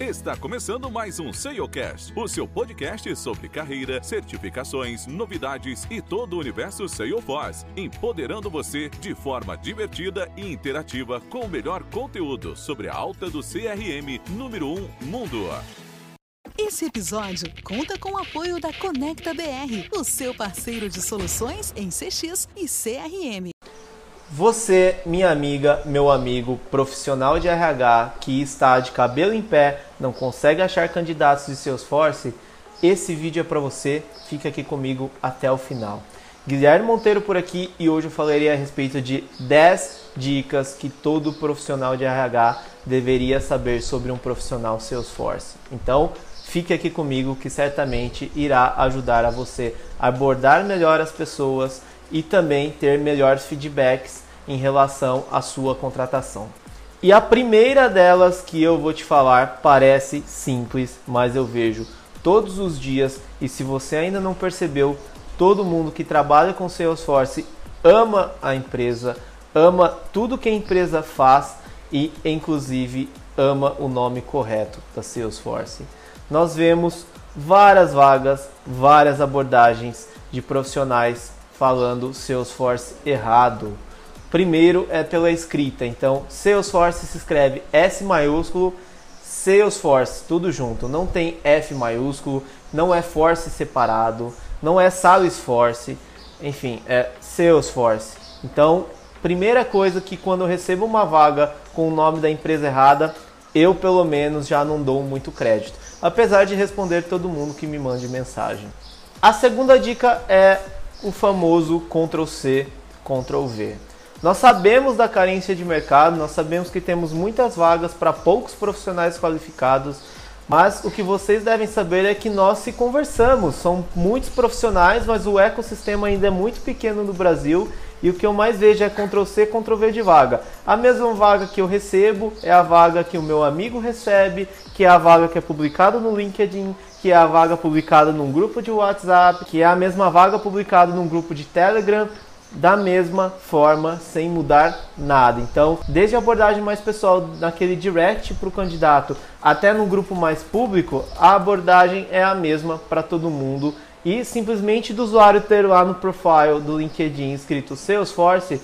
Está começando mais um SEOcast, o seu podcast sobre carreira, certificações, novidades e todo o universo Salesforce, empoderando você de forma divertida e interativa com o melhor conteúdo sobre a alta do CRM número 1 mundo. Esse episódio conta com o apoio da Conecta BR, o seu parceiro de soluções em CX e CRM. Você, minha amiga, meu amigo, profissional de RH que está de cabelo em pé, não consegue achar candidatos de Salesforce, esse vídeo é para você. Fique aqui comigo até o final. Guilherme Monteiro por aqui e hoje eu falarei a respeito de 10 dicas que todo profissional de RH deveria saber sobre um profissional Salesforce. Então, fique aqui comigo que certamente irá ajudar a você a abordar melhor as pessoas e também ter melhores feedbacks em relação à sua contratação. E a primeira delas que eu vou te falar parece simples, mas eu vejo todos os dias e se você ainda não percebeu, todo mundo que trabalha com Salesforce ama a empresa, ama tudo que a empresa faz e inclusive ama o nome correto da Salesforce. Nós vemos várias vagas, várias abordagens de profissionais falando Salesforce errado. Primeiro é pela escrita, então Salesforce se escreve S maiúsculo, Salesforce, tudo junto, não tem F maiúsculo, não é Force separado, não é Salesforce, enfim, é Salesforce. Então, primeira coisa que quando eu recebo uma vaga com o nome da empresa errada, eu pelo menos já não dou muito crédito, apesar de responder todo mundo que me mande mensagem. A segunda dica é o famoso Ctrl C, Ctrl V. Nós sabemos da carência de mercado, nós sabemos que temos muitas vagas para poucos profissionais qualificados, mas o que vocês devem saber é que nós se conversamos. São muitos profissionais, mas o ecossistema ainda é muito pequeno no Brasil e o que eu mais vejo é Ctrl C, Ctrl V de vaga. A mesma vaga que eu recebo é a vaga que o meu amigo recebe, que é a vaga que é publicada no LinkedIn, que é a vaga publicada num grupo de WhatsApp, que é a mesma vaga publicada num grupo de Telegram, da mesma forma, sem mudar nada. Então, desde a abordagem mais pessoal, naquele direct para o candidato, até no grupo mais público, a abordagem é a mesma para todo mundo. E simplesmente do usuário ter lá no profile do LinkedIn escrito Salesforce,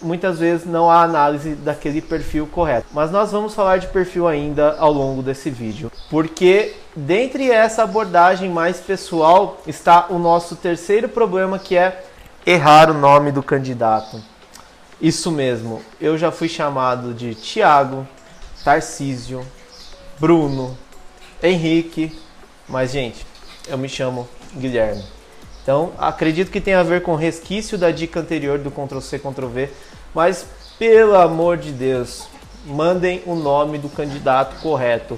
muitas vezes não há análise daquele perfil correto. Mas nós vamos falar de perfil ainda ao longo desse vídeo, porque dentre essa abordagem mais pessoal está o nosso terceiro problema que é errar o nome do candidato. Isso mesmo, eu já fui chamado de Tiago, Tarcísio, Bruno, Henrique, mas gente, eu me chamo Guilherme. Então, acredito que tem a ver com resquício da dica anterior do Ctrl C, Ctrl V, mas pelo amor de Deus, mandem o nome do candidato correto.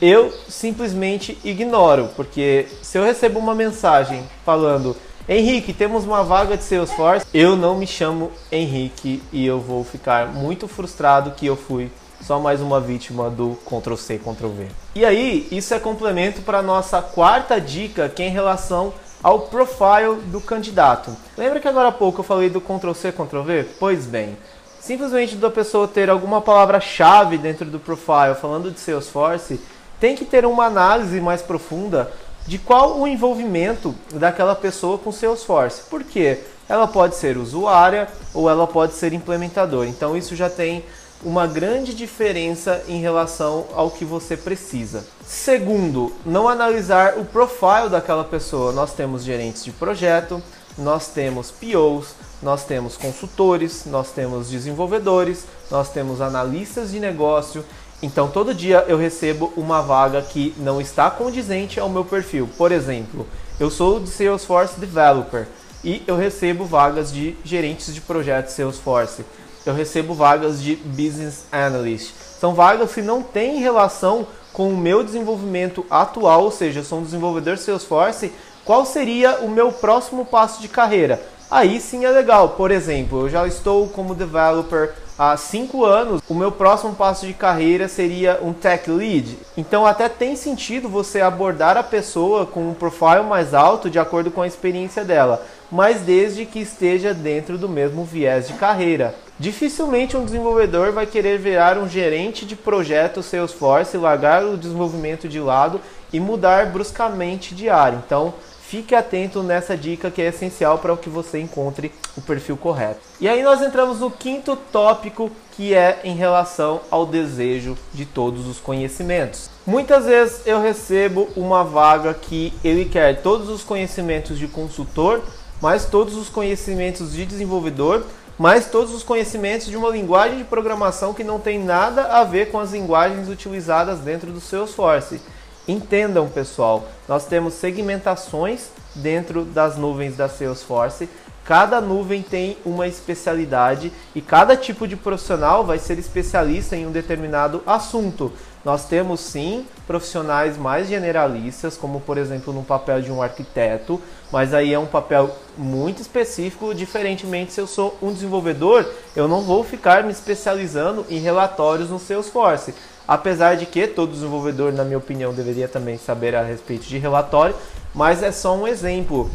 Eu simplesmente ignoro, porque se eu recebo uma mensagem falando Henrique, temos uma vaga de Salesforce. Eu não me chamo Henrique e eu vou ficar muito frustrado que eu fui só mais uma vítima do Ctrl C, Ctrl V. E aí, isso é complemento para nossa quarta dica, que é em relação ao profile do candidato. Lembra que agora há pouco eu falei do Ctrl C, Ctrl V? Pois bem, simplesmente da pessoa ter alguma palavra-chave dentro do profile falando de Salesforce, tem que ter uma análise mais profunda de qual o envolvimento daquela pessoa com Salesforce. Por quê? Ela pode ser usuária ou ela pode ser implementador. Então isso já tem uma grande diferença em relação ao que você precisa. Segundo, não analisar o profile daquela pessoa. Nós temos gerentes de projeto, nós temos POs, nós temos consultores, nós temos desenvolvedores, nós temos analistas de negócio então todo dia eu recebo uma vaga que não está condizente ao meu perfil. Por exemplo, eu sou de Salesforce Developer e eu recebo vagas de gerentes de projetos Salesforce. Eu recebo vagas de Business Analyst. São vagas que não têm relação com o meu desenvolvimento atual, ou seja, eu sou um desenvolvedor Salesforce. Qual seria o meu próximo passo de carreira? Aí sim é legal. Por exemplo, eu já estou como developer há cinco anos, o meu próximo passo de carreira seria um tech lead. Então até tem sentido você abordar a pessoa com um profile mais alto de acordo com a experiência dela, mas desde que esteja dentro do mesmo viés de carreira. Dificilmente um desenvolvedor vai querer virar um gerente de projeto Salesforce, largar o desenvolvimento de lado e mudar bruscamente de área. Então, fique atento nessa dica que é essencial para que você encontre o perfil correto. E aí nós entramos no quinto tópico, que é em relação ao desejo de todos os conhecimentos. Muitas vezes eu recebo uma vaga que ele quer todos os conhecimentos de consultor, mas todos os conhecimentos de desenvolvedor, mas todos os conhecimentos de uma linguagem de programação que não tem nada a ver com as linguagens utilizadas dentro do Salesforce. Entendam, pessoal, nós temos segmentações dentro das nuvens da Salesforce. Cada nuvem tem uma especialidade e cada tipo de profissional vai ser especialista em um determinado assunto. Nós temos sim profissionais mais generalistas, como por exemplo no papel de um arquiteto, mas aí é um papel muito específico, diferentemente se eu sou um desenvolvedor, eu não vou ficar me especializando em relatórios no Salesforce. Apesar de que todo desenvolvedor, na minha opinião, deveria também saber a respeito de relatório, mas é só um exemplo.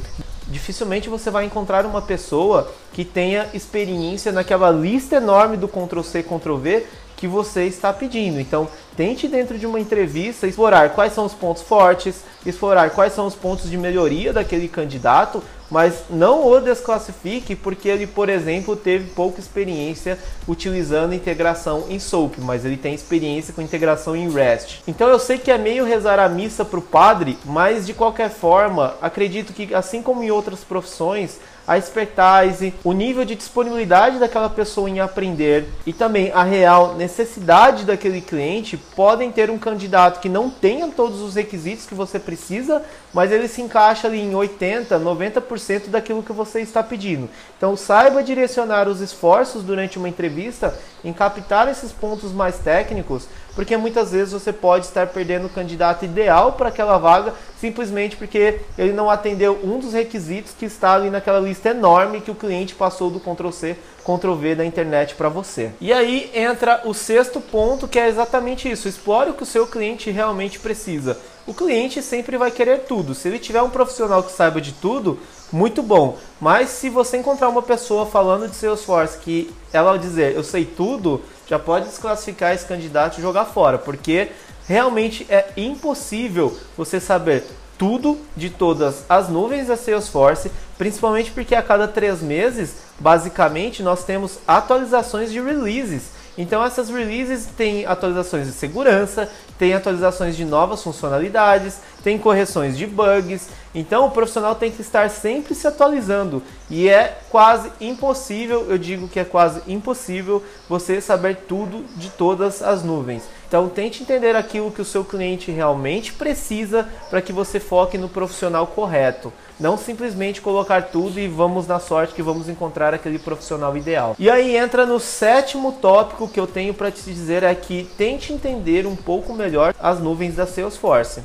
Dificilmente você vai encontrar uma pessoa que tenha experiência naquela lista enorme do Ctrl C, Ctrl V que você está pedindo. Então, tente dentro de uma entrevista explorar quais são os pontos fortes, explorar quais são os pontos de melhoria daquele candidato, mas não o desclassifique porque ele, por exemplo, teve pouca experiência utilizando integração em SOAP, mas ele tem experiência com integração em REST. Então eu sei que é meio rezar a missa para o padre, mas de qualquer forma, acredito que assim como em outras profissões, a expertise, o nível de disponibilidade daquela pessoa em aprender e também a real necessidade daquele cliente podem ter um candidato que não tenha todos os requisitos que você precisa, mas ele se encaixa ali em 80, 90% daquilo que você está pedindo. Então saiba direcionar os esforços durante uma entrevista em captar esses pontos mais técnicos, porque muitas vezes você pode estar perdendo o candidato ideal para aquela vaga simplesmente porque ele não atendeu um dos requisitos que está ali naquela lista enorme que o cliente passou do Ctrl C, Ctrl V da internet para você. E aí entra o sexto ponto, que é exatamente isso: explore o que o seu cliente realmente precisa. O cliente sempre vai querer tudo. Se ele tiver um profissional que saiba de tudo, muito bom. Mas se você encontrar uma pessoa falando de Salesforce que ela dizer eu sei tudo, já pode desclassificar esse candidato e jogar fora, porque realmente é impossível você saber tudo de todas as nuvens da Salesforce, principalmente porque a cada três meses, basicamente, nós temos atualizações de releases. Então essas releases têm atualizações de segurança, tem atualizações de novas funcionalidades, tem correções de bugs. Então o profissional tem que estar sempre se atualizando e é quase impossível, eu digo que é quase impossível você saber tudo de todas as nuvens. Então tente entender aquilo que o seu cliente realmente precisa para que você foque no profissional correto. Não simplesmente colocar tudo e vamos na sorte que vamos encontrar aquele profissional ideal. E aí entra no sétimo tópico que eu tenho para te dizer é que tente entender um pouco melhor as nuvens da Salesforce.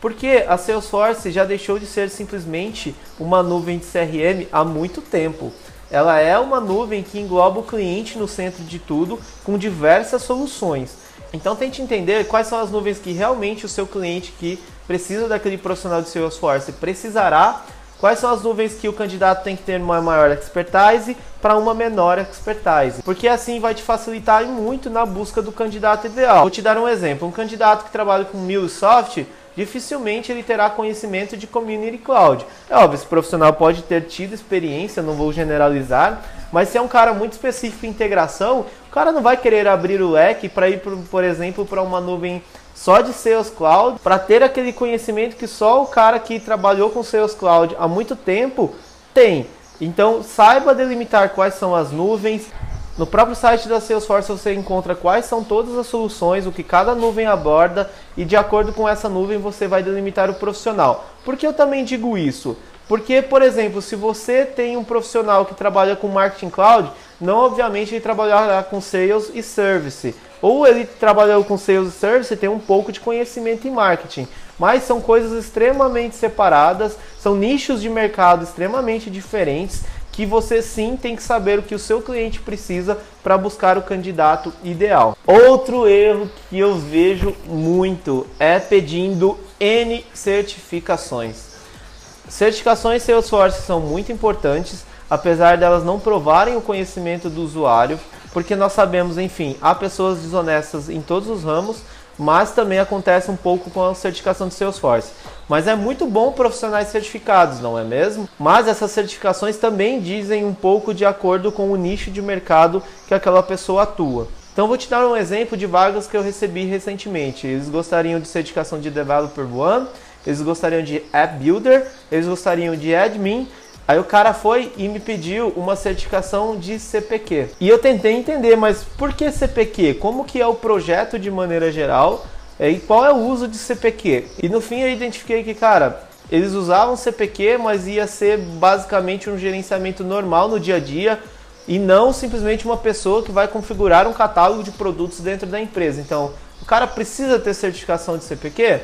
Porque a Salesforce já deixou de ser simplesmente uma nuvem de CRM há muito tempo. Ela é uma nuvem que engloba o cliente no centro de tudo com diversas soluções. Então tente entender quais são as nuvens que realmente o seu cliente que precisa daquele profissional de Salesforce precisará, quais são as nuvens que o candidato tem que ter uma maior expertise para uma menor expertise, porque assim vai te facilitar muito na busca do candidato ideal. Vou te dar um exemplo, um candidato que trabalha com MuleSoft, dificilmente ele terá conhecimento de Community Cloud. É óbvio, esse profissional pode ter tido experiência, não vou generalizar, mas se é um cara muito específico em integração, o cara não vai querer abrir o leque para ir, por, por exemplo, para uma nuvem só de Sales Cloud, para ter aquele conhecimento que só o cara que trabalhou com Sales Cloud há muito tempo tem. Então, saiba delimitar quais são as nuvens. No próprio site da Salesforce você encontra quais são todas as soluções, o que cada nuvem aborda e de acordo com essa nuvem você vai delimitar o profissional. Por que eu também digo isso? Porque, por exemplo, se você tem um profissional que trabalha com Marketing Cloud, não obviamente ele trabalhará com Sales e Service. Ou ele trabalhou com Sales e Service e tem um pouco de conhecimento em marketing. Mas são coisas extremamente separadas, são nichos de mercado extremamente diferentes que você sim tem que saber o que o seu cliente precisa para buscar o candidato ideal. Outro erro que eu vejo muito é pedindo N certificações. Certificações Salesforce são muito importantes, apesar delas não provarem o conhecimento do usuário, porque nós sabemos, enfim, há pessoas desonestas em todos os ramos, mas também acontece um pouco com a certificação de Salesforce. Mas é muito bom profissionais certificados, não é mesmo? Mas essas certificações também dizem um pouco de acordo com o nicho de mercado que aquela pessoa atua. Então vou te dar um exemplo de vagas que eu recebi recentemente. Eles gostariam de certificação de Developer One, eles gostariam de App Builder, eles gostariam de Admin Aí o cara foi e me pediu uma certificação de CPQ. E eu tentei entender, mas por que CPQ? Como que é o projeto de maneira geral? E qual é o uso de CPQ? E no fim eu identifiquei que, cara, eles usavam CPQ, mas ia ser basicamente um gerenciamento normal no dia a dia e não simplesmente uma pessoa que vai configurar um catálogo de produtos dentro da empresa. Então, o cara precisa ter certificação de CPQ?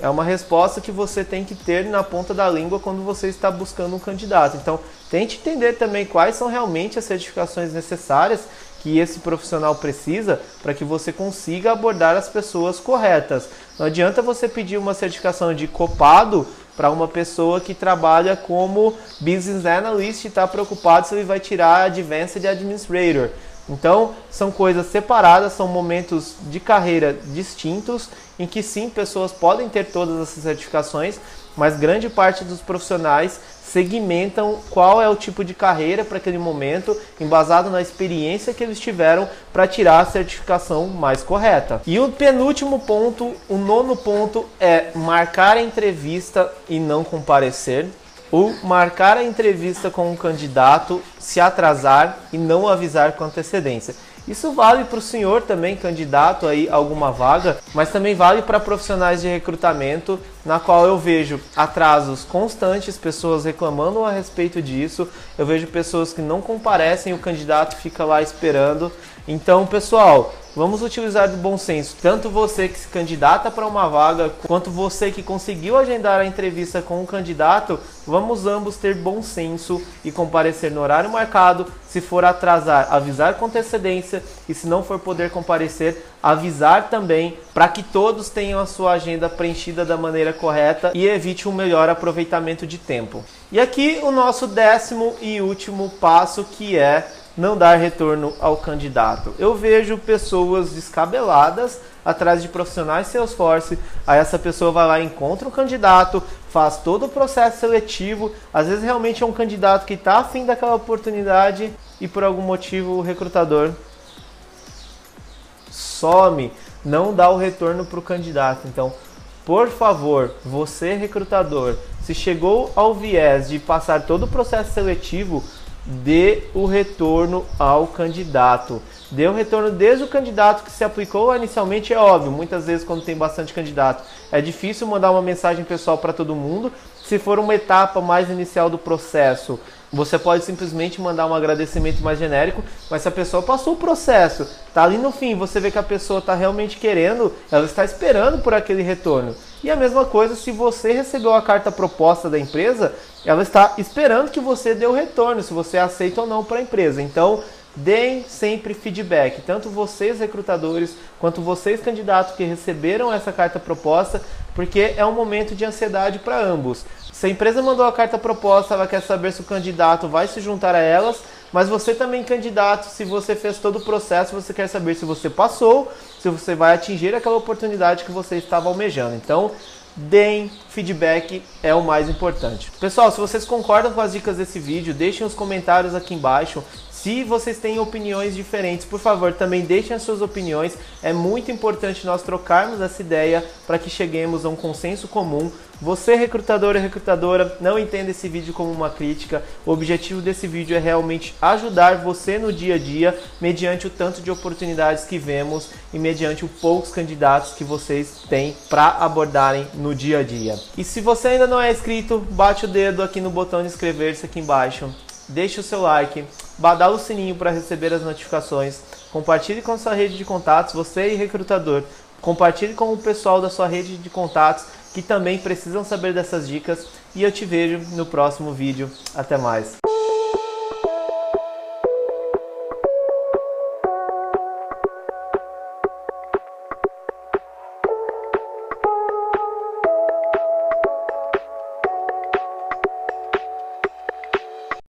É uma resposta que você tem que ter na ponta da língua quando você está buscando um candidato. Então, tente entender também quais são realmente as certificações necessárias que esse profissional precisa para que você consiga abordar as pessoas corretas. Não adianta você pedir uma certificação de copado para uma pessoa que trabalha como business analyst e está preocupado se ele vai tirar Advanced Administrator. Então, são coisas separadas, são momentos de carreira distintos, em que sim, pessoas podem ter todas essas certificações, mas grande parte dos profissionais segmentam qual é o tipo de carreira para aquele momento, embasado na experiência que eles tiveram para tirar a certificação mais correta. E o penúltimo ponto, o nono ponto, é marcar a entrevista e não comparecer. O marcar a entrevista com um candidato, se atrasar e não avisar com antecedência. Isso vale para o senhor também, candidato aí a alguma vaga, mas também vale para profissionais de recrutamento, na qual eu vejo atrasos constantes, pessoas reclamando a respeito disso, eu vejo pessoas que não comparecem, o candidato fica lá esperando. Então, pessoal, Vamos utilizar do bom senso. Tanto você que se candidata para uma vaga, quanto você que conseguiu agendar a entrevista com o candidato, vamos ambos ter bom senso e comparecer no horário marcado. Se for atrasar, avisar com antecedência e se não for poder comparecer, avisar também para que todos tenham a sua agenda preenchida da maneira correta e evite um melhor aproveitamento de tempo. E aqui o nosso décimo e último passo que é não dar retorno ao candidato. Eu vejo pessoas descabeladas atrás de profissionais Salesforce, aí essa pessoa vai lá, encontra um candidato, faz todo o processo seletivo, às vezes realmente é um candidato que está afim daquela oportunidade e por algum motivo o recrutador some, não dá o retorno para o candidato. Então, por favor, você recrutador, se chegou ao viés de passar todo o processo seletivo, dê o retorno ao candidato. Dê o retorno desde o candidato que se aplicou inicialmente, é óbvio. Muitas vezes, quando tem bastante candidato, é difícil mandar uma mensagem pessoal para todo mundo. Se for uma etapa mais inicial do processo, você pode simplesmente mandar um agradecimento mais genérico, mas se a pessoa passou o processo, tá ali no fim, você vê que a pessoa está realmente querendo, ela está esperando por aquele retorno. E a mesma coisa se você recebeu a carta proposta da empresa, ela está esperando que você dê o retorno, se você aceita ou não para a empresa. Então, deem sempre feedback, tanto vocês recrutadores quanto vocês candidatos que receberam essa carta proposta, porque é um momento de ansiedade para ambos. Se a empresa mandou a carta proposta, ela quer saber se o candidato vai se juntar a elas, mas você também, candidato, se você fez todo o processo, você quer saber se você passou, se você vai atingir aquela oportunidade que você estava almejando. Então, deem feedback é o mais importante. Pessoal, se vocês concordam com as dicas desse vídeo, deixem os comentários aqui embaixo. Se vocês têm opiniões diferentes, por favor, também deixem as suas opiniões. É muito importante nós trocarmos essa ideia para que cheguemos a um consenso comum. Você, recrutador e recrutadora, não entenda esse vídeo como uma crítica. O objetivo desse vídeo é realmente ajudar você no dia a dia, mediante o tanto de oportunidades que vemos e mediante os poucos candidatos que vocês têm para abordarem no dia a dia. E se você ainda não é inscrito, bate o dedo aqui no botão de inscrever-se aqui embaixo deixe o seu like, badala o sininho para receber as notificações, compartilhe com sua rede de contatos, você e recrutador, compartilhe com o pessoal da sua rede de contatos que também precisam saber dessas dicas e eu te vejo no próximo vídeo. Até mais!